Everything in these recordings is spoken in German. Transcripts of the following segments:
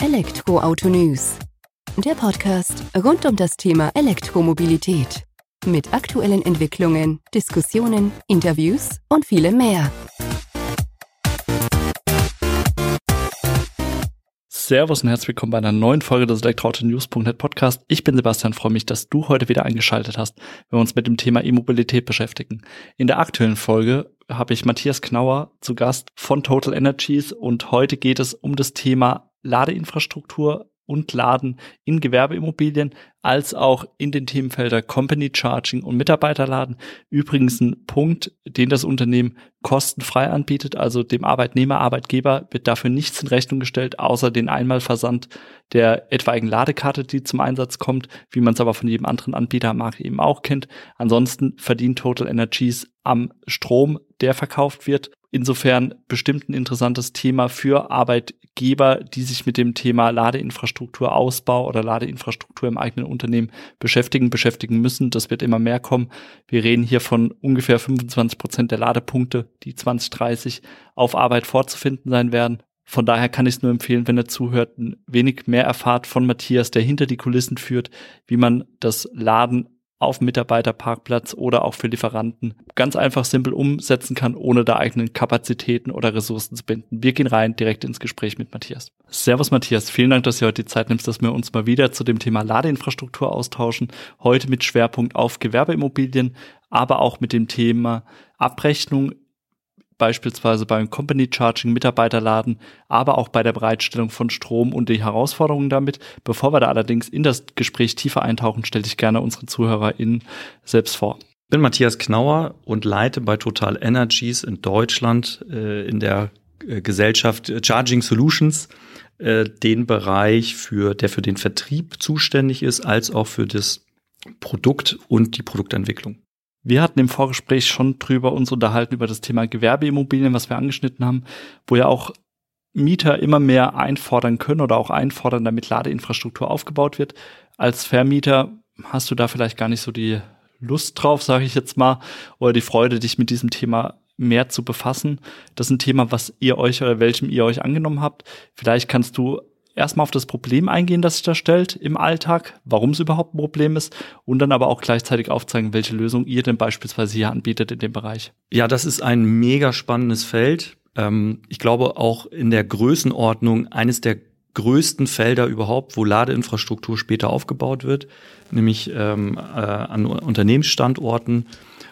Elektroauto News. Der Podcast rund um das Thema Elektromobilität. Mit aktuellen Entwicklungen, Diskussionen, Interviews und vielem mehr. Servus und herzlich willkommen bei einer neuen Folge des Elektroauto-News.net Podcast. Ich bin Sebastian, freue mich, dass du heute wieder eingeschaltet hast, wenn wir uns mit dem Thema E-Mobilität beschäftigen. In der aktuellen Folge habe ich Matthias Knauer zu Gast von Total Energies und heute geht es um das Thema Ladeinfrastruktur und Laden in Gewerbeimmobilien als auch in den Themenfelder Company Charging und Mitarbeiterladen. Übrigens ein Punkt, den das Unternehmen kostenfrei anbietet, also dem Arbeitnehmer, Arbeitgeber wird dafür nichts in Rechnung gestellt, außer den Einmalversand der etwaigen Ladekarte, die zum Einsatz kommt, wie man es aber von jedem anderen Anbieter am Markt eben auch kennt. Ansonsten verdient Total Energies am Strom, der verkauft wird. Insofern bestimmt ein interessantes Thema für Arbeitgeber, die sich mit dem Thema Ladeinfrastrukturausbau oder Ladeinfrastruktur im eigenen Unternehmen beschäftigen, beschäftigen müssen. Das wird immer mehr kommen. Wir reden hier von ungefähr 25 Prozent der Ladepunkte, die 2030 auf Arbeit vorzufinden sein werden. Von daher kann ich es nur empfehlen, wenn ihr zuhört, ein wenig mehr erfahrt von Matthias, der hinter die Kulissen führt, wie man das Laden auf Mitarbeiterparkplatz oder auch für Lieferanten ganz einfach simpel umsetzen kann, ohne da eigenen Kapazitäten oder Ressourcen zu binden. Wir gehen rein direkt ins Gespräch mit Matthias. Servus Matthias, vielen Dank, dass du heute die Zeit nimmst, dass wir uns mal wieder zu dem Thema Ladeinfrastruktur austauschen. Heute mit Schwerpunkt auf Gewerbeimmobilien, aber auch mit dem Thema Abrechnung beispielsweise beim Company Charging Mitarbeiterladen, aber auch bei der Bereitstellung von Strom und die Herausforderungen damit. Bevor wir da allerdings in das Gespräch tiefer eintauchen, stelle ich gerne unsere ZuhörerInnen selbst vor. Ich bin Matthias Knauer und leite bei Total Energies in Deutschland äh, in der äh, Gesellschaft Charging Solutions äh, den Bereich, für, der für den Vertrieb zuständig ist, als auch für das Produkt und die Produktentwicklung. Wir hatten im Vorgespräch schon drüber uns unterhalten über das Thema Gewerbeimmobilien, was wir angeschnitten haben, wo ja auch Mieter immer mehr einfordern können oder auch einfordern, damit Ladeinfrastruktur aufgebaut wird. Als Vermieter hast du da vielleicht gar nicht so die Lust drauf, sage ich jetzt mal, oder die Freude, dich mit diesem Thema mehr zu befassen. Das ist ein Thema, was ihr euch oder welchem ihr euch angenommen habt. Vielleicht kannst du erstmal auf das Problem eingehen, das sich da stellt im Alltag, warum es überhaupt ein Problem ist und dann aber auch gleichzeitig aufzeigen, welche Lösung ihr denn beispielsweise hier anbietet in dem Bereich. Ja, das ist ein mega spannendes Feld. Ähm, ich glaube auch in der Größenordnung eines der größten Felder überhaupt, wo Ladeinfrastruktur später aufgebaut wird, nämlich ähm, äh, an Unternehmensstandorten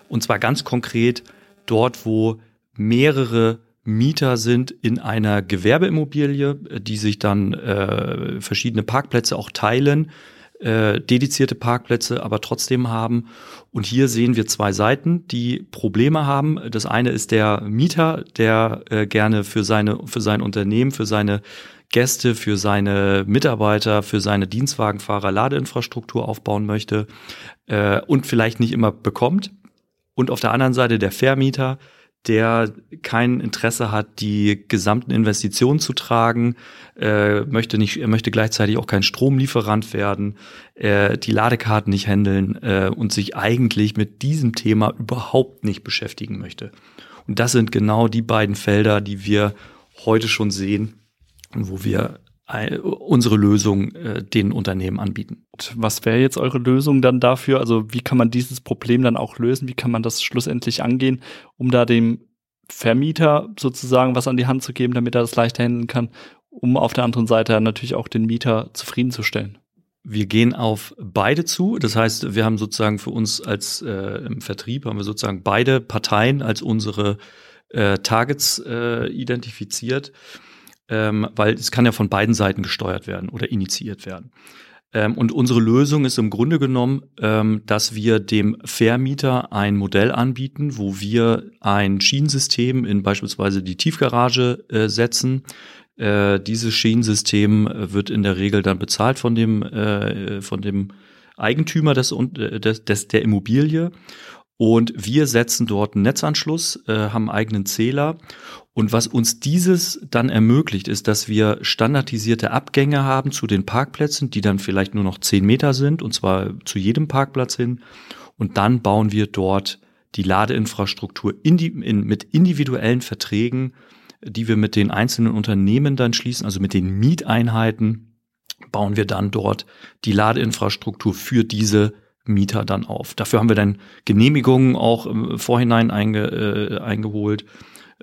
und zwar ganz konkret dort, wo mehrere Mieter sind in einer Gewerbeimmobilie, die sich dann äh, verschiedene Parkplätze auch teilen, äh, dedizierte Parkplätze aber trotzdem haben. Und hier sehen wir zwei Seiten, die Probleme haben. Das eine ist der Mieter, der äh, gerne für seine für sein Unternehmen, für seine Gäste, für seine Mitarbeiter, für seine Dienstwagenfahrer Ladeinfrastruktur aufbauen möchte äh, und vielleicht nicht immer bekommt. Und auf der anderen Seite der Vermieter, der kein Interesse hat, die gesamten Investitionen zu tragen, äh, möchte nicht, er möchte gleichzeitig auch kein Stromlieferant werden, äh, die Ladekarten nicht handeln äh, und sich eigentlich mit diesem Thema überhaupt nicht beschäftigen möchte. Und das sind genau die beiden Felder, die wir heute schon sehen und wo wir unsere Lösung äh, den Unternehmen anbieten. Was wäre jetzt eure Lösung dann dafür? Also wie kann man dieses Problem dann auch lösen? Wie kann man das schlussendlich angehen, um da dem Vermieter sozusagen was an die Hand zu geben, damit er das leicht handeln kann, um auf der anderen Seite natürlich auch den Mieter zufriedenzustellen? Wir gehen auf beide zu. Das heißt, wir haben sozusagen für uns als äh, im Vertrieb haben wir sozusagen beide Parteien als unsere äh, Targets äh, identifiziert ähm, weil es kann ja von beiden Seiten gesteuert werden oder initiiert werden. Ähm, und unsere Lösung ist im Grunde genommen, ähm, dass wir dem Vermieter ein Modell anbieten, wo wir ein Schienensystem in beispielsweise die Tiefgarage äh, setzen. Äh, dieses Schienensystem wird in der Regel dann bezahlt von dem, äh, von dem Eigentümer des, äh, des, der Immobilie. Und wir setzen dort einen Netzanschluss, äh, haben einen eigenen Zähler. Und was uns dieses dann ermöglicht, ist, dass wir standardisierte Abgänge haben zu den Parkplätzen, die dann vielleicht nur noch zehn Meter sind, und zwar zu jedem Parkplatz hin. Und dann bauen wir dort die Ladeinfrastruktur in die, in, mit individuellen Verträgen die wir mit den einzelnen Unternehmen dann schließen, also mit den Mieteinheiten, bauen wir dann dort die Ladeinfrastruktur für diese Mieter dann auf. Dafür haben wir dann Genehmigungen auch im Vorhinein einge, äh, eingeholt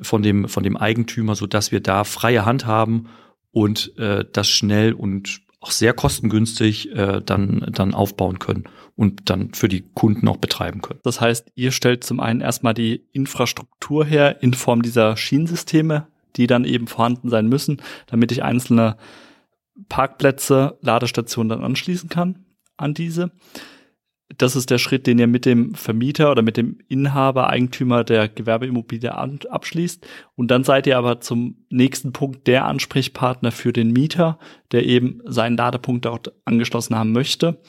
von dem, von dem Eigentümer, so dass wir da freie Hand haben und äh, das schnell und auch sehr kostengünstig äh, dann, dann aufbauen können und dann für die Kunden auch betreiben können. Das heißt, ihr stellt zum einen erstmal die Infrastruktur her in Form dieser Schienensysteme, die dann eben vorhanden sein müssen, damit ich einzelne Parkplätze, Ladestationen dann anschließen kann an diese das ist der Schritt, den ihr mit dem Vermieter oder mit dem Inhaber, Eigentümer der Gewerbeimmobilie abschließt. Und dann seid ihr aber zum nächsten Punkt der Ansprechpartner für den Mieter, der eben seinen Ladepunkt dort angeschlossen haben möchte,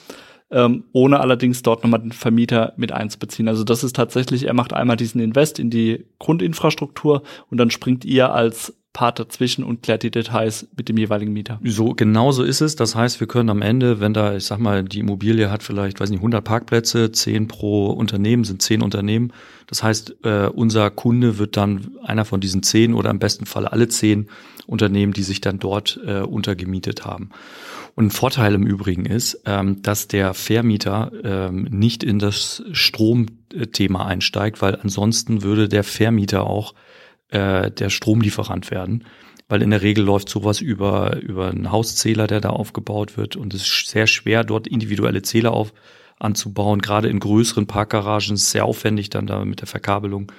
ähm, ohne allerdings dort nochmal den Vermieter mit einzubeziehen. Also das ist tatsächlich, er macht einmal diesen Invest in die Grundinfrastruktur und dann springt ihr als Part dazwischen und klärt die Details mit dem jeweiligen Mieter. So, genau so ist es. Das heißt, wir können am Ende, wenn da, ich sag mal, die Immobilie hat vielleicht, weiß nicht, 100 Parkplätze, 10 pro Unternehmen, sind 10 Unternehmen. Das heißt, äh, unser Kunde wird dann einer von diesen 10 oder im besten Fall alle 10 Unternehmen, die sich dann dort äh, untergemietet haben. Und ein Vorteil im Übrigen ist, ähm, dass der Vermieter ähm, nicht in das Stromthema einsteigt, weil ansonsten würde der Vermieter auch äh, der Stromlieferant werden. Weil in der Regel läuft sowas über, über einen Hauszähler, der da aufgebaut wird. Und es ist sehr schwer, dort individuelle Zähler auf, anzubauen. Gerade in größeren Parkgaragen ist es sehr aufwendig dann da mit der Verkabelung.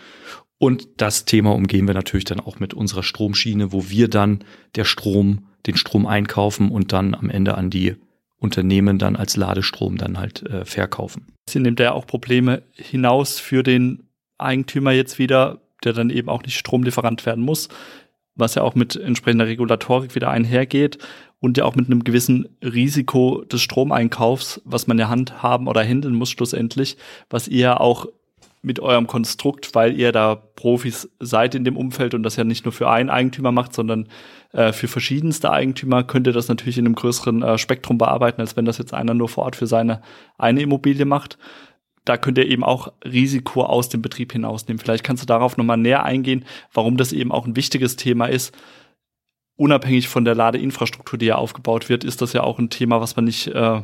Und das Thema umgehen wir natürlich dann auch mit unserer Stromschiene, wo wir dann der Strom, den Strom einkaufen und dann am Ende an die Unternehmen dann als Ladestrom dann halt äh, verkaufen. Sie nimmt ja auch Probleme hinaus für den Eigentümer jetzt wieder, der dann eben auch nicht Stromlieferant werden muss, was ja auch mit entsprechender Regulatorik wieder einhergeht und ja auch mit einem gewissen Risiko des Stromeinkaufs, was man ja handhaben oder handeln muss schlussendlich, was ihr auch mit eurem Konstrukt, weil ihr da Profis seid in dem Umfeld und das ja nicht nur für einen Eigentümer macht, sondern äh, für verschiedenste Eigentümer, könnt ihr das natürlich in einem größeren äh, Spektrum bearbeiten, als wenn das jetzt einer nur vor Ort für seine eine Immobilie macht da könnt ihr eben auch Risiko aus dem Betrieb hinausnehmen. Vielleicht kannst du darauf nochmal näher eingehen, warum das eben auch ein wichtiges Thema ist. Unabhängig von der Ladeinfrastruktur, die ja aufgebaut wird, ist das ja auch ein Thema, was man nicht, äh,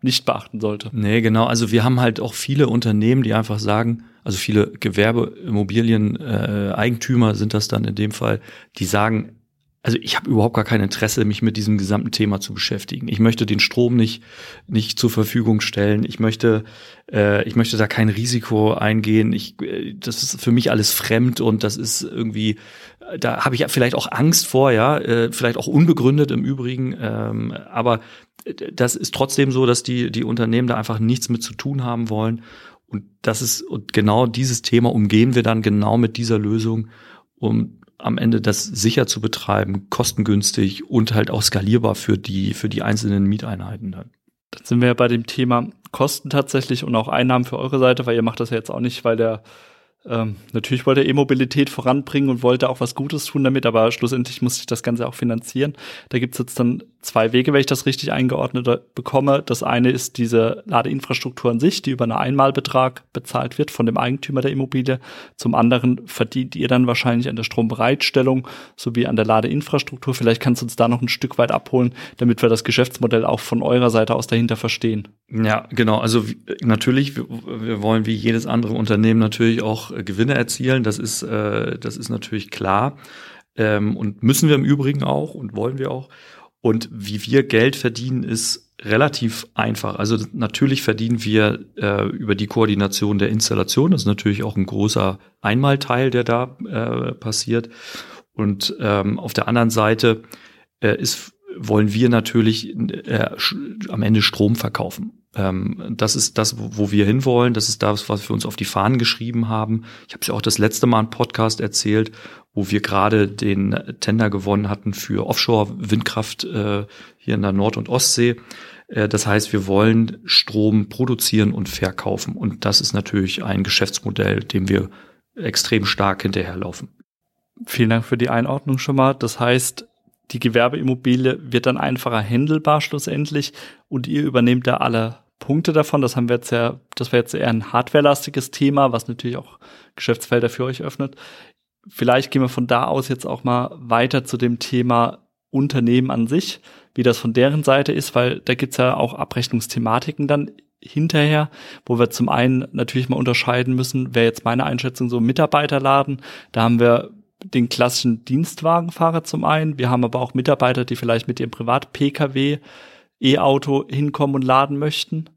nicht beachten sollte. Nee, genau. Also wir haben halt auch viele Unternehmen, die einfach sagen, also viele Gewerbeimmobilien, äh, sind das dann in dem Fall, die sagen, also ich habe überhaupt gar kein Interesse, mich mit diesem gesamten Thema zu beschäftigen. Ich möchte den Strom nicht nicht zur Verfügung stellen. Ich möchte äh, ich möchte da kein Risiko eingehen. Ich äh, das ist für mich alles fremd und das ist irgendwie da habe ich vielleicht auch Angst vor, ja, äh, vielleicht auch unbegründet im Übrigen. Ähm, aber das ist trotzdem so, dass die die Unternehmen da einfach nichts mit zu tun haben wollen. Und das ist und genau dieses Thema umgehen wir dann genau mit dieser Lösung, um am Ende das sicher zu betreiben, kostengünstig und halt auch skalierbar für die, für die einzelnen Mieteinheiten dann. Dann sind wir ja bei dem Thema Kosten tatsächlich und auch Einnahmen für eure Seite, weil ihr macht das ja jetzt auch nicht, weil der ähm, natürlich wollte er E-Mobilität voranbringen und wollte auch was Gutes tun damit, aber schlussendlich muss ich das Ganze auch finanzieren. Da gibt's jetzt dann zwei Wege, wenn ich das richtig eingeordnet bekomme. Das eine ist diese Ladeinfrastruktur an sich, die über einen Einmalbetrag bezahlt wird von dem Eigentümer der Immobilie. Zum anderen verdient ihr dann wahrscheinlich an der Strombereitstellung sowie an der Ladeinfrastruktur. Vielleicht kannst du uns da noch ein Stück weit abholen, damit wir das Geschäftsmodell auch von eurer Seite aus dahinter verstehen. Ja, genau. Also natürlich, wir, wollen wie jedes andere Unternehmen natürlich auch äh, Gewinne erzielen. Das ist, äh, das ist natürlich klar. Ähm, und müssen wir im Übrigen auch und wollen wir auch. Und wie wir Geld verdienen, ist relativ einfach. Also natürlich verdienen wir äh, über die Koordination der Installation. Das ist natürlich auch ein großer Einmalteil, der da äh, passiert. Und ähm, auf der anderen Seite äh, ist, wollen wir natürlich äh, am Ende Strom verkaufen. Ähm, das ist das, wo wir hinwollen. Das ist das, was wir uns auf die Fahnen geschrieben haben. Ich habe es ja auch das letzte Mal im Podcast erzählt, wo wir gerade den Tender gewonnen hatten für Offshore-Windkraft äh, hier in der Nord- und Ostsee. Äh, das heißt, wir wollen Strom produzieren und verkaufen. Und das ist natürlich ein Geschäftsmodell, dem wir extrem stark hinterherlaufen. Vielen Dank für die Einordnung schon mal. Das heißt, die Gewerbeimmobilie wird dann einfacher händelbar schlussendlich und ihr übernehmt da alle Punkte davon. Das haben wir jetzt ja, das wäre jetzt eher ein hardwarelastiges Thema, was natürlich auch Geschäftsfelder für euch öffnet. vielleicht gehen wir von da aus jetzt auch mal weiter zu dem Thema Unternehmen an sich, wie das von deren Seite ist, weil da gibt's ja auch Abrechnungsthematiken dann hinterher, wo wir zum einen natürlich mal unterscheiden müssen, wäre jetzt meine Einschätzung so Mitarbeiterladen, da haben wir den klassischen Dienstwagenfahrer zum einen, wir haben aber auch Mitarbeiter, die vielleicht mit ihrem Privat-Pkw E-Auto hinkommen und laden möchten.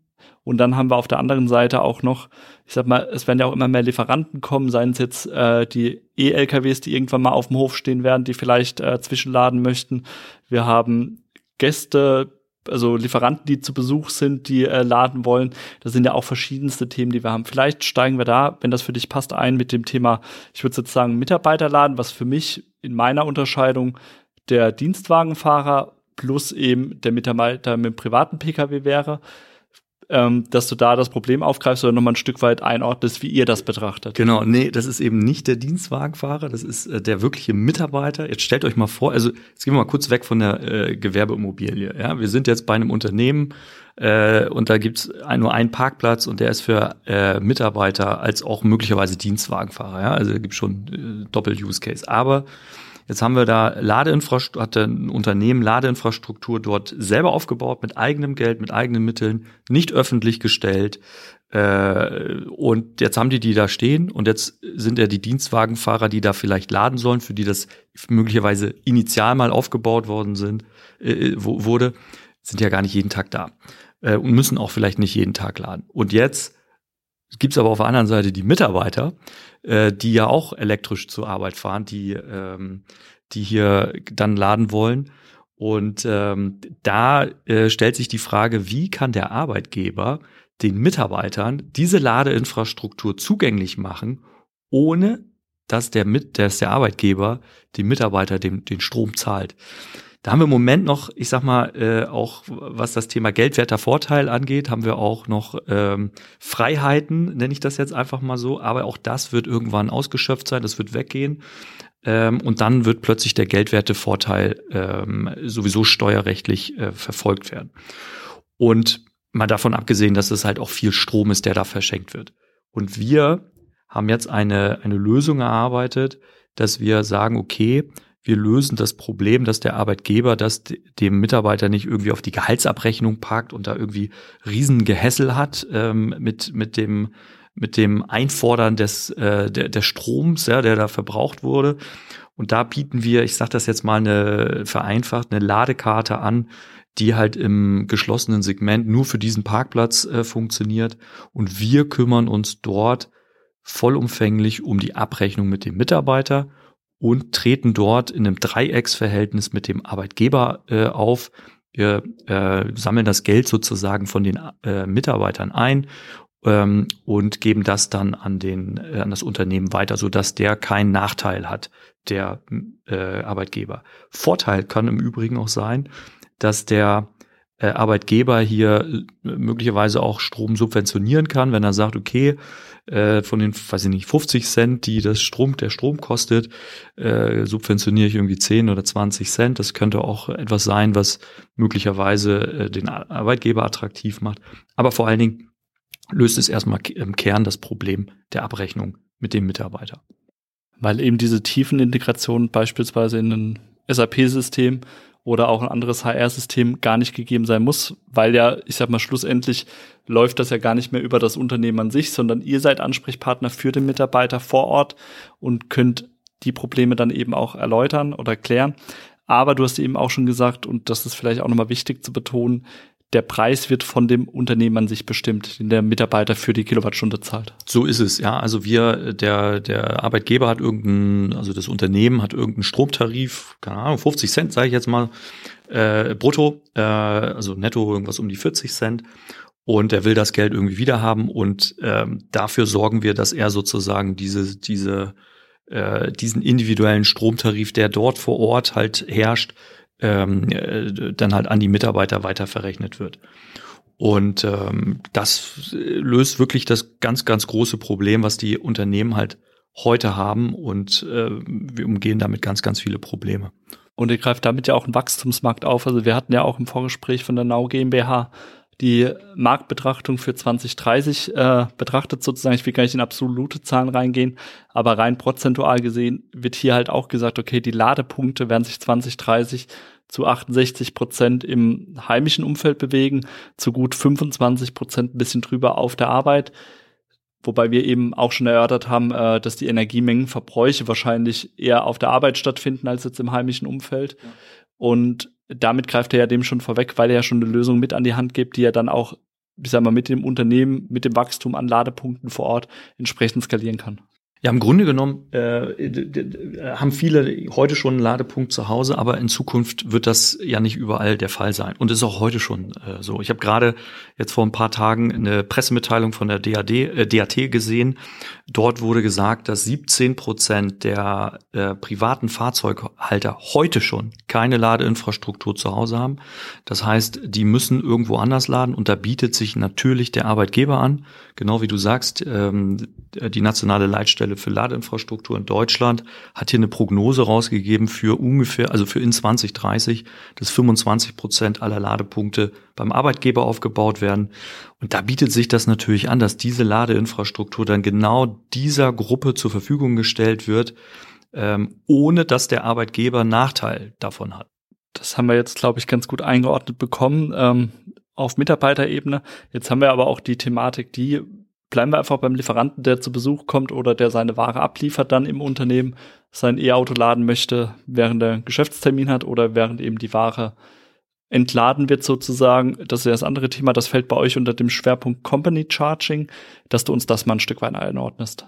Und dann haben wir auf der anderen Seite auch noch, ich sag mal, es werden ja auch immer mehr Lieferanten kommen, seien es jetzt äh, die E-LKWs, die irgendwann mal auf dem Hof stehen werden, die vielleicht äh, zwischenladen möchten. Wir haben Gäste, also Lieferanten, die zu Besuch sind, die äh, laden wollen. Das sind ja auch verschiedenste Themen, die wir haben. Vielleicht steigen wir da, wenn das für dich passt, ein mit dem Thema, ich würde sozusagen Mitarbeiterladen, was für mich in meiner Unterscheidung der Dienstwagenfahrer plus eben der Mitarbeiter mit dem privaten Pkw wäre ähm, dass du da das Problem aufgreifst oder nochmal ein Stück weit einordnest, wie ihr das betrachtet. Genau, nee, das ist eben nicht der Dienstwagenfahrer, das ist äh, der wirkliche Mitarbeiter. Jetzt stellt euch mal vor, also jetzt gehen wir mal kurz weg von der äh, Gewerbeimmobilie. Ja? Wir sind jetzt bei einem Unternehmen äh, und da gibt's nur einen Parkplatz und der ist für äh, Mitarbeiter als auch möglicherweise Dienstwagenfahrer. Ja? Also gibt schon äh, Doppel-Use-Case. Aber Jetzt haben wir da Ladeinfrastruktur, hat ein Unternehmen Ladeinfrastruktur dort selber aufgebaut, mit eigenem Geld, mit eigenen Mitteln, nicht öffentlich gestellt. Äh, und jetzt haben die die da stehen und jetzt sind ja die Dienstwagenfahrer, die da vielleicht laden sollen, für die das möglicherweise initial mal aufgebaut worden sind, äh, wurde, sind ja gar nicht jeden Tag da äh, und müssen auch vielleicht nicht jeden Tag laden. Und jetzt gibt's aber auf der anderen Seite die Mitarbeiter, äh, die ja auch elektrisch zur Arbeit fahren, die, ähm, die hier dann laden wollen. Und ähm, da äh, stellt sich die Frage, wie kann der Arbeitgeber den Mitarbeitern diese Ladeinfrastruktur zugänglich machen, ohne dass der, mit, dass der Arbeitgeber dem Mitarbeiter den, den Strom zahlt. Da haben wir im Moment noch, ich sag mal, äh, auch was das Thema geldwerter Vorteil angeht, haben wir auch noch ähm, Freiheiten, nenne ich das jetzt einfach mal so. Aber auch das wird irgendwann ausgeschöpft sein, das wird weggehen. Ähm, und dann wird plötzlich der geldwerte Vorteil ähm, sowieso steuerrechtlich äh, verfolgt werden. Und mal davon abgesehen, dass es halt auch viel Strom ist, der da verschenkt wird. Und wir haben jetzt eine, eine Lösung erarbeitet, dass wir sagen, okay, wir lösen das Problem, dass der Arbeitgeber das dem Mitarbeiter nicht irgendwie auf die Gehaltsabrechnung packt und da irgendwie Riesengehässel hat ähm, mit, mit dem mit dem Einfordern des, äh, der, der Stroms, ja, der da verbraucht wurde. Und da bieten wir, ich sage das jetzt mal eine vereinfacht, eine Ladekarte an, die halt im geschlossenen Segment nur für diesen Parkplatz äh, funktioniert. Und wir kümmern uns dort vollumfänglich um die Abrechnung mit dem Mitarbeiter und treten dort in einem Dreiecksverhältnis mit dem Arbeitgeber äh, auf. Wir äh, sammeln das Geld sozusagen von den äh, Mitarbeitern ein ähm, und geben das dann an den äh, an das Unternehmen weiter, so dass der keinen Nachteil hat, der äh, Arbeitgeber. Vorteil kann im Übrigen auch sein, dass der äh, Arbeitgeber hier äh, möglicherweise auch Strom subventionieren kann, wenn er sagt, okay, äh, von den, weiß ich nicht, 50 Cent, die das Strom, der Strom kostet, äh, subventioniere ich irgendwie 10 oder 20 Cent. Das könnte auch etwas sein, was möglicherweise äh, den Arbeitgeber attraktiv macht. Aber vor allen Dingen löst es erstmal im Kern das Problem der Abrechnung mit dem Mitarbeiter. Weil eben diese tiefen Integrationen beispielsweise in ein SAP-System oder auch ein anderes HR-System gar nicht gegeben sein muss, weil ja, ich sag mal, schlussendlich läuft das ja gar nicht mehr über das Unternehmen an sich, sondern ihr seid Ansprechpartner für den Mitarbeiter vor Ort und könnt die Probleme dann eben auch erläutern oder klären. Aber du hast eben auch schon gesagt, und das ist vielleicht auch nochmal wichtig zu betonen, der Preis wird von dem Unternehmen an sich bestimmt, den der Mitarbeiter für die Kilowattstunde zahlt. So ist es, ja. Also wir, der, der Arbeitgeber hat irgendeinen, also das Unternehmen hat irgendeinen Stromtarif, keine Ahnung, 50 Cent, sage ich jetzt mal, äh, brutto, äh, also netto irgendwas um die 40 Cent. Und er will das Geld irgendwie wiederhaben und ähm, dafür sorgen wir, dass er sozusagen diese, diese, äh, diesen individuellen Stromtarif, der dort vor Ort halt herrscht, ähm, äh, dann halt an die Mitarbeiter weiter verrechnet wird. Und ähm, das löst wirklich das ganz, ganz große Problem, was die Unternehmen halt heute haben und äh, wir umgehen damit ganz, ganz viele Probleme. Und ihr greift damit ja auch einen Wachstumsmarkt auf. Also wir hatten ja auch im Vorgespräch von der Nau GmbH die Marktbetrachtung für 2030 äh, betrachtet sozusagen. Ich will gar nicht in absolute Zahlen reingehen, aber rein prozentual gesehen wird hier halt auch gesagt, okay, die Ladepunkte werden sich 2030 zu 68 Prozent im heimischen Umfeld bewegen, zu gut 25 Prozent ein bisschen drüber auf der Arbeit. Wobei wir eben auch schon erörtert haben, äh, dass die Energiemengenverbräuche wahrscheinlich eher auf der Arbeit stattfinden als jetzt im heimischen Umfeld. Ja. Und damit greift er ja dem schon vorweg, weil er ja schon eine Lösung mit an die Hand gibt, die er dann auch, ich sag mal, mit dem Unternehmen, mit dem Wachstum an Ladepunkten vor Ort entsprechend skalieren kann. Ja, im Grunde genommen äh, haben viele heute schon einen Ladepunkt zu Hause, aber in Zukunft wird das ja nicht überall der Fall sein. Und ist auch heute schon äh, so. Ich habe gerade jetzt vor ein paar Tagen eine Pressemitteilung von der DAD, äh, DAT gesehen. Dort wurde gesagt, dass 17 Prozent der äh, privaten Fahrzeughalter heute schon keine Ladeinfrastruktur zu Hause haben. Das heißt, die müssen irgendwo anders laden und da bietet sich natürlich der Arbeitgeber an, genau wie du sagst, ähm, die nationale Leitstelle für Ladeinfrastruktur in Deutschland hat hier eine Prognose rausgegeben für ungefähr, also für in 2030, dass 25 Prozent aller Ladepunkte beim Arbeitgeber aufgebaut werden. Da bietet sich das natürlich an, dass diese Ladeinfrastruktur dann genau dieser Gruppe zur Verfügung gestellt wird, ähm, ohne dass der Arbeitgeber Nachteil davon hat. Das haben wir jetzt, glaube ich, ganz gut eingeordnet bekommen ähm, auf Mitarbeiterebene. Jetzt haben wir aber auch die Thematik, die bleiben wir einfach beim Lieferanten, der zu Besuch kommt oder der seine Ware abliefert dann im Unternehmen, sein E-Auto laden möchte, während er Geschäftstermin hat oder während eben die Ware entladen wird sozusagen. Das ist ja das andere Thema, das fällt bei euch unter dem Schwerpunkt Company Charging, dass du uns das mal ein Stück weit einordnest.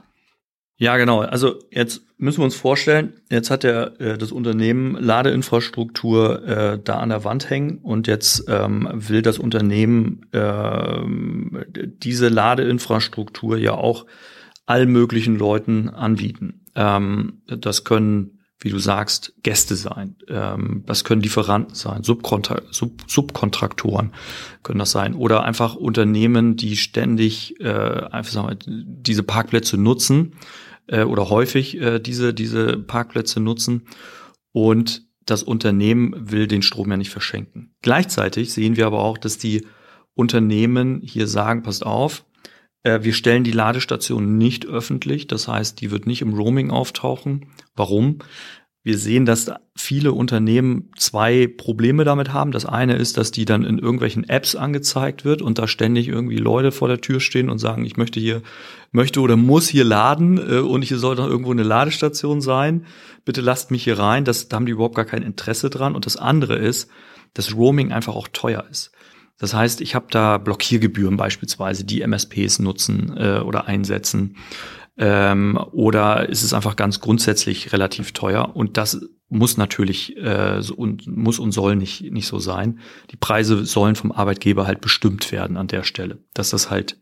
Ja, genau. Also jetzt müssen wir uns vorstellen, jetzt hat der, äh, das Unternehmen Ladeinfrastruktur äh, da an der Wand hängen und jetzt ähm, will das Unternehmen äh, diese Ladeinfrastruktur ja auch allen möglichen Leuten anbieten. Ähm, das können wie du sagst, Gäste sein. Ähm, das können Lieferanten sein, Subkontra Sub Subkontraktoren können das sein. Oder einfach Unternehmen, die ständig äh, einfach sagen wir, diese Parkplätze nutzen äh, oder häufig äh, diese, diese Parkplätze nutzen. Und das Unternehmen will den Strom ja nicht verschenken. Gleichzeitig sehen wir aber auch, dass die Unternehmen hier sagen, passt auf, wir stellen die Ladestation nicht öffentlich. Das heißt, die wird nicht im Roaming auftauchen. Warum? Wir sehen, dass viele Unternehmen zwei Probleme damit haben. Das eine ist, dass die dann in irgendwelchen Apps angezeigt wird und da ständig irgendwie Leute vor der Tür stehen und sagen, ich möchte hier, möchte oder muss hier laden äh, und hier soll doch irgendwo eine Ladestation sein. Bitte lasst mich hier rein. Das, da haben die überhaupt gar kein Interesse dran. Und das andere ist, dass Roaming einfach auch teuer ist. Das heißt, ich habe da Blockiergebühren beispielsweise, die MSPs nutzen äh, oder einsetzen. Ähm, oder ist es einfach ganz grundsätzlich relativ teuer? Und das muss natürlich äh, so, und muss und soll nicht nicht so sein. Die Preise sollen vom Arbeitgeber halt bestimmt werden an der Stelle, dass das halt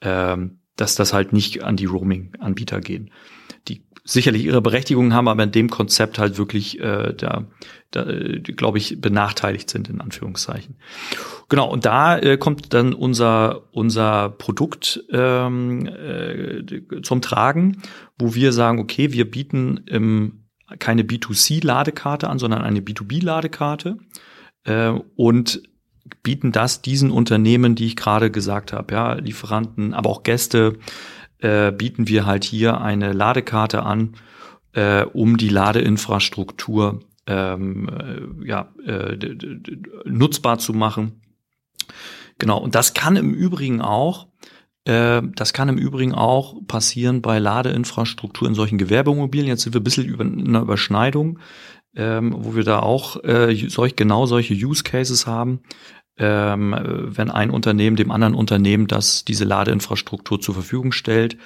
ähm, dass das halt nicht an die Roaming-Anbieter gehen. Sicherlich ihre Berechtigung haben, aber in dem Konzept halt wirklich äh, da, da glaube ich, benachteiligt sind, in Anführungszeichen. Genau, und da äh, kommt dann unser, unser Produkt ähm, äh, zum Tragen, wo wir sagen, okay, wir bieten ähm, keine B2C-Ladekarte an, sondern eine B2B-Ladekarte äh, und bieten das diesen Unternehmen, die ich gerade gesagt habe, ja, Lieferanten, aber auch Gäste, äh, bieten wir halt hier eine Ladekarte an, äh, um die Ladeinfrastruktur ähm, äh, ja, äh, nutzbar zu machen Genau, und das kann im Übrigen auch, äh, das kann im Übrigen auch passieren bei Ladeinfrastruktur in solchen Gewerbeimmobilien. Jetzt sind wir ein bisschen über in einer Überschneidung, ähm, wo wir da auch äh, solch, genau solche Use Cases haben. Ähm, wenn ein Unternehmen dem anderen Unternehmen das diese Ladeinfrastruktur zur Verfügung stellt,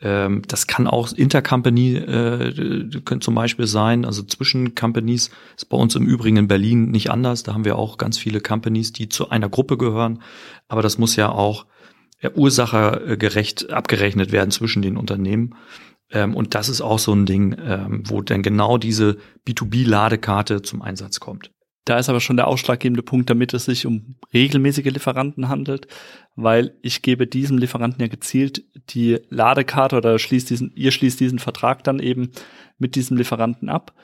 ähm, das kann auch Intercompany äh, könnte zum Beispiel sein, also zwischen Companies. Ist bei uns im Übrigen in Berlin nicht anders. Da haben wir auch ganz viele Companies, die zu einer Gruppe gehören. Aber das muss ja auch ja, ursachergerecht abgerechnet werden zwischen den Unternehmen. Ähm, und das ist auch so ein Ding, ähm, wo dann genau diese B2B-Ladekarte zum Einsatz kommt. Da ist aber schon der ausschlaggebende Punkt, damit es sich um regelmäßige Lieferanten handelt, weil ich gebe diesem Lieferanten ja gezielt die Ladekarte oder schließt diesen, ihr schließt diesen Vertrag dann eben mit diesem Lieferanten ab,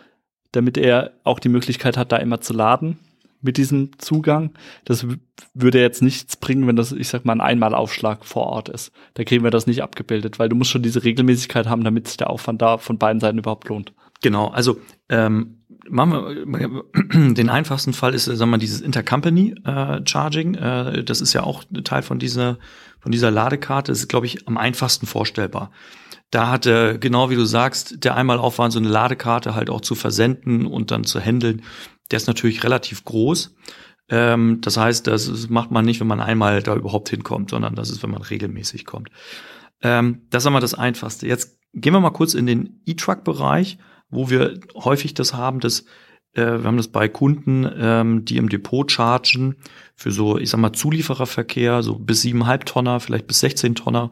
damit er auch die Möglichkeit hat, da immer zu laden. mit diesem Zugang. Das würde jetzt nichts bringen, wenn das, ich sag mal, ein Einmalaufschlag vor Ort ist. Da kriegen wir das nicht abgebildet, weil du musst schon diese Regelmäßigkeit haben, damit sich der Aufwand da von beiden Seiten überhaupt lohnt. Genau, also ähm, machen wir den einfachsten Fall ist, sagen wir mal, dieses Intercompany äh, Charging. Äh, das ist ja auch Teil von dieser von dieser Ladekarte. Das ist, glaube ich, am einfachsten vorstellbar. Da hatte, genau wie du sagst, der Einmalaufwand, so eine Ladekarte halt auch zu versenden und dann zu handeln, der ist natürlich relativ groß. Ähm, das heißt, das macht man nicht, wenn man einmal da überhaupt hinkommt, sondern das ist, wenn man regelmäßig kommt. Ähm, das ist einmal das Einfachste. Jetzt gehen wir mal kurz in den E-Truck-Bereich, wo wir häufig das haben, dass äh, wir haben das bei Kunden, ähm, die im Depot chargen für so, ich sag mal, Zuliefererverkehr, so bis siebeneinhalb Tonner, vielleicht bis 16 Tonner,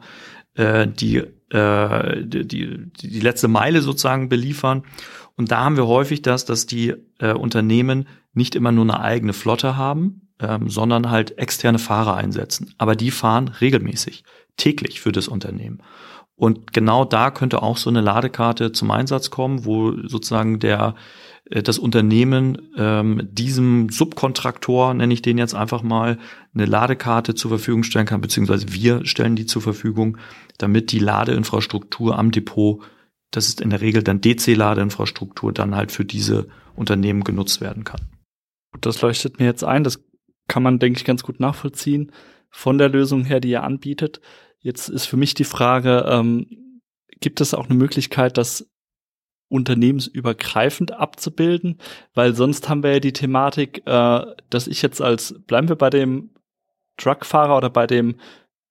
äh, die, äh, die, die, die letzte Meile sozusagen beliefern. Und da haben wir häufig das, dass die äh, Unternehmen nicht immer nur eine eigene Flotte haben, ähm, sondern halt externe Fahrer einsetzen. Aber die fahren regelmäßig, täglich für das Unternehmen. Und genau da könnte auch so eine Ladekarte zum Einsatz kommen, wo sozusagen der äh, das Unternehmen ähm, diesem Subkontraktor, nenne ich den jetzt einfach mal, eine Ladekarte zur Verfügung stellen kann, beziehungsweise wir stellen die zur Verfügung, damit die Ladeinfrastruktur am Depot, das ist in der Regel dann DC-Ladeinfrastruktur, dann halt für diese Unternehmen genutzt werden kann. Das leuchtet mir jetzt ein, das kann man, denke ich, ganz gut nachvollziehen von der Lösung her, die ihr anbietet. Jetzt ist für mich die Frage, ähm, gibt es auch eine Möglichkeit, das unternehmensübergreifend abzubilden, weil sonst haben wir ja die Thematik, äh, dass ich jetzt als, bleiben wir bei dem Truckfahrer oder bei dem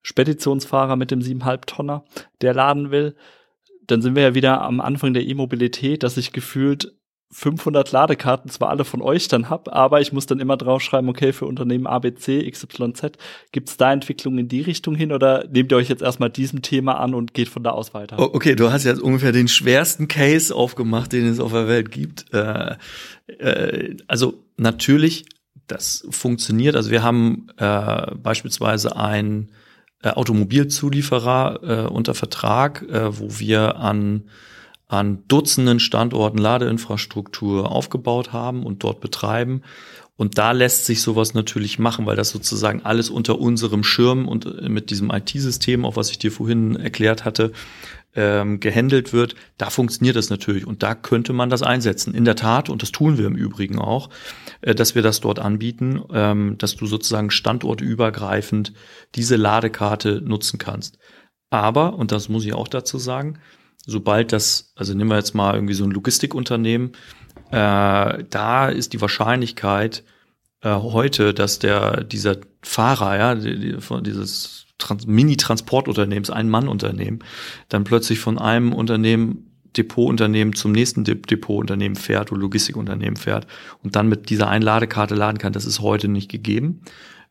Speditionsfahrer mit dem 7,5 Tonner, der laden will, dann sind wir ja wieder am Anfang der E-Mobilität, dass ich gefühlt 500 Ladekarten zwar alle von euch dann hab, aber ich muss dann immer draufschreiben, okay, für Unternehmen ABC, XYZ, gibt es da Entwicklungen in die Richtung hin oder nehmt ihr euch jetzt erstmal diesem Thema an und geht von da aus weiter? Okay, du hast jetzt ungefähr den schwersten Case aufgemacht, den es auf der Welt gibt. Äh, äh, also natürlich, das funktioniert. Also wir haben äh, beispielsweise ein äh, Automobilzulieferer äh, unter Vertrag, äh, wo wir an an Dutzenden Standorten Ladeinfrastruktur aufgebaut haben und dort betreiben. Und da lässt sich sowas natürlich machen, weil das sozusagen alles unter unserem Schirm und äh, mit diesem IT-System, auch was ich dir vorhin erklärt hatte, ähm, gehandelt wird. Da funktioniert das natürlich und da könnte man das einsetzen. In der Tat, und das tun wir im Übrigen auch, äh, dass wir das dort anbieten, ähm, dass du sozusagen standortübergreifend diese Ladekarte nutzen kannst. Aber, und das muss ich auch dazu sagen, sobald das, also nehmen wir jetzt mal irgendwie so ein Logistikunternehmen, äh, da ist die Wahrscheinlichkeit äh, heute, dass der dieser Fahrer, ja, die, von dieses Trans Mini-Transportunternehmens, ein Mann-Unternehmen, dann plötzlich von einem Unternehmen Depotunternehmen zum nächsten De Depotunternehmen fährt oder Logistikunternehmen fährt und dann mit dieser Einladekarte laden kann, das ist heute nicht gegeben.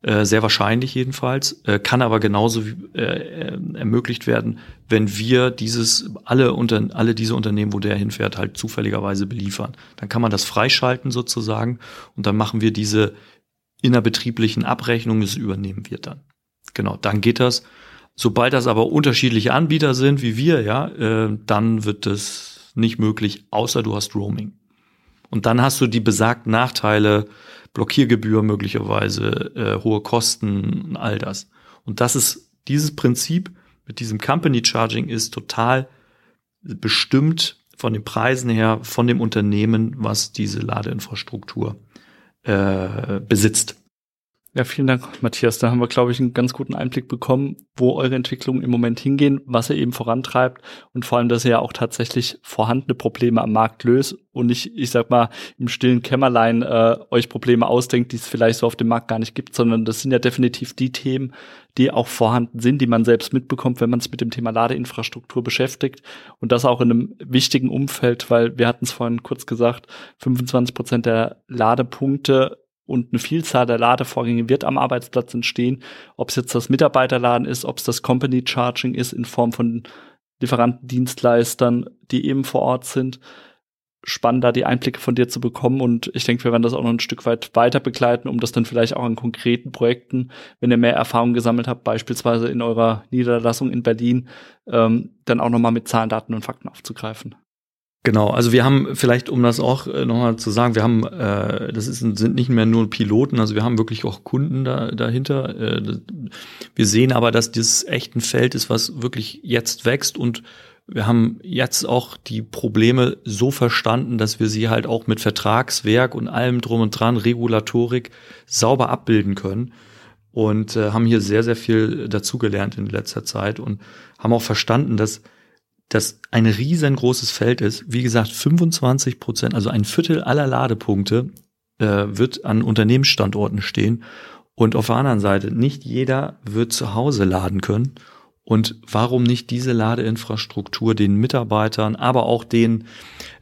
Äh, sehr wahrscheinlich jedenfalls, äh, kann aber genauso äh, äh, ermöglicht werden, wenn wir dieses, alle, unter, alle diese Unternehmen, wo der hinfährt, halt zufälligerweise beliefern. Dann kann man das freischalten sozusagen und dann machen wir diese innerbetrieblichen Abrechnungen, das übernehmen wir dann. Genau, dann geht das. Sobald das aber unterschiedliche Anbieter sind, wie wir, ja, äh, dann wird das nicht möglich, außer du hast Roaming. Und dann hast du die besagten Nachteile, Blockiergebühr möglicherweise, äh, hohe Kosten, all das. Und das ist dieses Prinzip mit diesem Company Charging ist total bestimmt von den Preisen her von dem Unternehmen, was diese Ladeinfrastruktur äh, besitzt. Ja, vielen Dank, Matthias. Da haben wir, glaube ich, einen ganz guten Einblick bekommen, wo eure Entwicklungen im Moment hingehen, was ihr eben vorantreibt und vor allem, dass ihr ja auch tatsächlich vorhandene Probleme am Markt löst und nicht, ich sag mal, im stillen Kämmerlein äh, euch Probleme ausdenkt, die es vielleicht so auf dem Markt gar nicht gibt, sondern das sind ja definitiv die Themen, die auch vorhanden sind, die man selbst mitbekommt, wenn man sich mit dem Thema Ladeinfrastruktur beschäftigt und das auch in einem wichtigen Umfeld, weil wir hatten es vorhin kurz gesagt, 25 Prozent der Ladepunkte und eine Vielzahl der Ladevorgänge wird am Arbeitsplatz entstehen. Ob es jetzt das Mitarbeiterladen ist, ob es das Company Charging ist in Form von Lieferanten, Dienstleistern, die eben vor Ort sind. Spannend, da die Einblicke von dir zu bekommen. Und ich denke, wir werden das auch noch ein Stück weit weiter begleiten, um das dann vielleicht auch an konkreten Projekten, wenn ihr mehr Erfahrung gesammelt habt, beispielsweise in eurer Niederlassung in Berlin, ähm, dann auch nochmal mit Zahlen, Daten und Fakten aufzugreifen. Genau, also wir haben vielleicht, um das auch äh, nochmal zu sagen, wir haben, äh, das ist, sind nicht mehr nur Piloten, also wir haben wirklich auch Kunden da, dahinter. Äh, wir sehen aber, dass das echt ein Feld ist, was wirklich jetzt wächst und wir haben jetzt auch die Probleme so verstanden, dass wir sie halt auch mit Vertragswerk und allem drum und dran, Regulatorik sauber abbilden können und äh, haben hier sehr, sehr viel dazugelernt in letzter Zeit und haben auch verstanden, dass das ein riesengroßes Feld ist. Wie gesagt, 25 Prozent, also ein Viertel aller Ladepunkte äh, wird an Unternehmensstandorten stehen. Und auf der anderen Seite, nicht jeder wird zu Hause laden können. Und warum nicht diese Ladeinfrastruktur den Mitarbeitern, aber auch den,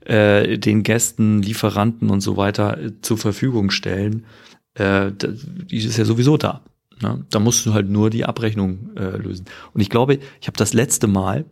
äh, den Gästen, Lieferanten und so weiter äh, zur Verfügung stellen? Äh, die ist ja sowieso da. Ne? Da musst du halt nur die Abrechnung äh, lösen. Und ich glaube, ich habe das letzte Mal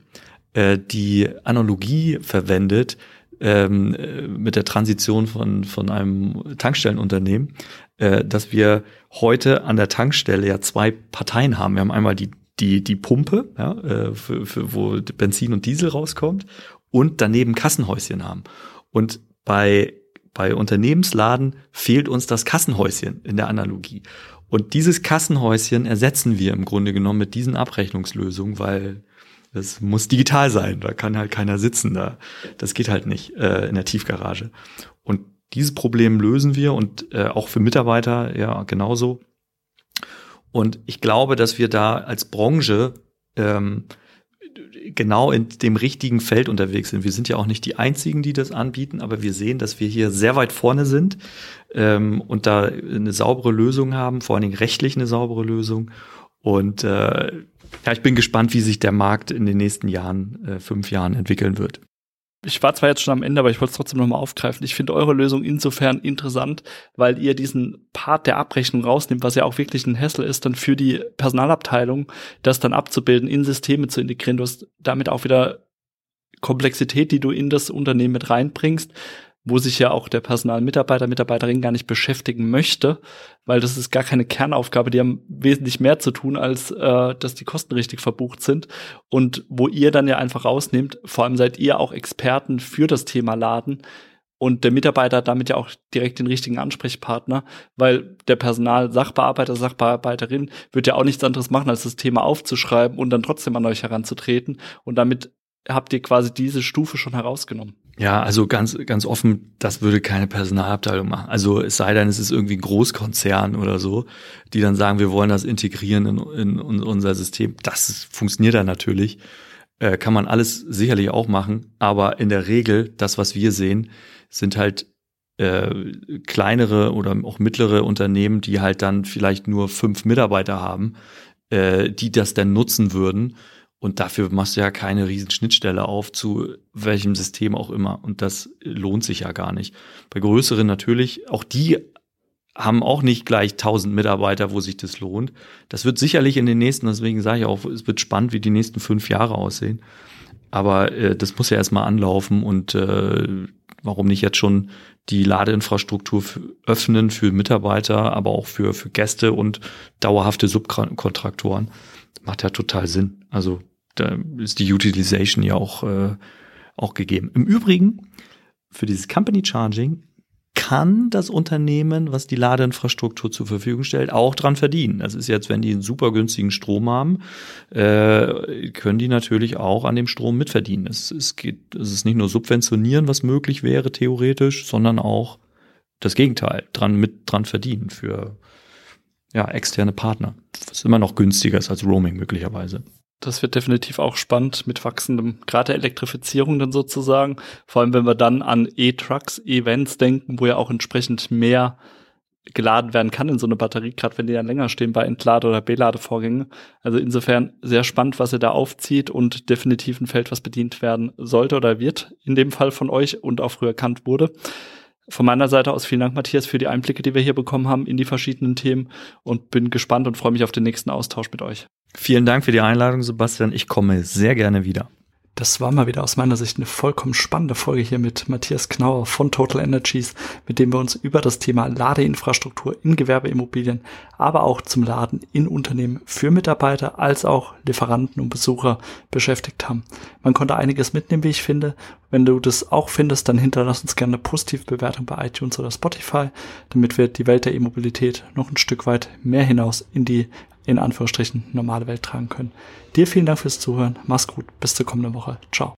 äh, die Analogie verwendet ähm, äh, mit der Transition von, von einem Tankstellenunternehmen, äh, dass wir heute an der Tankstelle ja zwei Parteien haben. Wir haben einmal die die, die Pumpe, ja, äh, für, für, wo Benzin und Diesel rauskommt und daneben Kassenhäuschen haben. Und bei, bei Unternehmensladen fehlt uns das Kassenhäuschen in der Analogie. Und dieses Kassenhäuschen ersetzen wir im Grunde genommen mit diesen Abrechnungslösungen, weil das muss digital sein. Da kann halt keiner sitzen. Da, das geht halt nicht äh, in der Tiefgarage. Und dieses Problem lösen wir und äh, auch für Mitarbeiter ja genauso. Und ich glaube, dass wir da als Branche ähm, genau in dem richtigen Feld unterwegs sind. Wir sind ja auch nicht die einzigen, die das anbieten, aber wir sehen, dass wir hier sehr weit vorne sind ähm, und da eine saubere Lösung haben, vor allen Dingen rechtlich eine saubere Lösung. Und äh, ja, ich bin gespannt, wie sich der Markt in den nächsten Jahren, äh, fünf Jahren entwickeln wird. Ich war zwar jetzt schon am Ende, aber ich wollte es trotzdem nochmal aufgreifen. Ich finde eure Lösung insofern interessant, weil ihr diesen Part der Abrechnung rausnimmt, was ja auch wirklich ein Hassel ist, dann für die Personalabteilung, das dann abzubilden, in Systeme zu integrieren. Du hast damit auch wieder Komplexität, die du in das Unternehmen mit reinbringst, wo sich ja auch der Personalmitarbeiter, Mitarbeiterin gar nicht beschäftigen möchte, weil das ist gar keine Kernaufgabe, die haben wesentlich mehr zu tun, als äh, dass die Kosten richtig verbucht sind. Und wo ihr dann ja einfach rausnehmt, vor allem seid ihr auch Experten für das Thema Laden, und der Mitarbeiter hat damit ja auch direkt den richtigen Ansprechpartner, weil der Personal-Sachbearbeiter, Sachbearbeiterin wird ja auch nichts anderes machen, als das Thema aufzuschreiben und dann trotzdem an euch heranzutreten. Und damit habt ihr quasi diese Stufe schon herausgenommen. Ja, also ganz, ganz offen, das würde keine Personalabteilung machen. Also es sei denn, es ist irgendwie ein Großkonzern oder so, die dann sagen, wir wollen das integrieren in, in unser System. Das funktioniert dann natürlich. Äh, kann man alles sicherlich auch machen. Aber in der Regel, das, was wir sehen, sind halt äh, kleinere oder auch mittlere Unternehmen, die halt dann vielleicht nur fünf Mitarbeiter haben, äh, die das dann nutzen würden und dafür machst du ja keine riesen Schnittstelle auf zu welchem System auch immer. Und das lohnt sich ja gar nicht. Bei größeren natürlich, auch die haben auch nicht gleich 1000 Mitarbeiter, wo sich das lohnt. Das wird sicherlich in den nächsten, deswegen sage ich auch, es wird spannend, wie die nächsten fünf Jahre aussehen. Aber äh, das muss ja erstmal anlaufen und äh, warum nicht jetzt schon die Ladeinfrastruktur öffnen für Mitarbeiter, aber auch für, für Gäste und dauerhafte Subkontraktoren macht ja total Sinn. Also da ist die Utilization ja auch, äh, auch gegeben. Im Übrigen, für dieses Company Charging kann das Unternehmen, was die Ladeinfrastruktur zur Verfügung stellt, auch dran verdienen. Das ist jetzt, wenn die einen super günstigen Strom haben, äh, können die natürlich auch an dem Strom mitverdienen. Es, es geht, es ist nicht nur subventionieren, was möglich wäre theoretisch, sondern auch das Gegenteil, dran mit dran verdienen für ja, externe Partner. Was immer noch günstiger ist als Roaming möglicherweise. Das wird definitiv auch spannend mit wachsendem, gerade Elektrifizierung dann sozusagen. Vor allem, wenn wir dann an E-Trucks, Events denken, wo ja auch entsprechend mehr geladen werden kann in so eine Batterie, gerade wenn die dann länger stehen bei Entlade- oder Beladevorgängen. Also insofern sehr spannend, was ihr da aufzieht und definitiv ein Feld, was bedient werden sollte oder wird in dem Fall von euch und auch früher erkannt wurde. Von meiner Seite aus vielen Dank, Matthias, für die Einblicke, die wir hier bekommen haben in die verschiedenen Themen und bin gespannt und freue mich auf den nächsten Austausch mit euch. Vielen Dank für die Einladung, Sebastian. Ich komme sehr gerne wieder. Das war mal wieder aus meiner Sicht eine vollkommen spannende Folge hier mit Matthias Knauer von Total Energies, mit dem wir uns über das Thema Ladeinfrastruktur in Gewerbeimmobilien, aber auch zum Laden in Unternehmen für Mitarbeiter als auch Lieferanten und Besucher beschäftigt haben. Man konnte einiges mitnehmen, wie ich finde. Wenn du das auch findest, dann hinterlass uns gerne eine positive Bewertung bei iTunes oder Spotify, damit wir die Welt der E-Mobilität noch ein Stück weit mehr hinaus in die in Anführungsstrichen normale Welt tragen können. Dir vielen Dank fürs Zuhören. Mach's gut. Bis zur kommenden Woche. Ciao.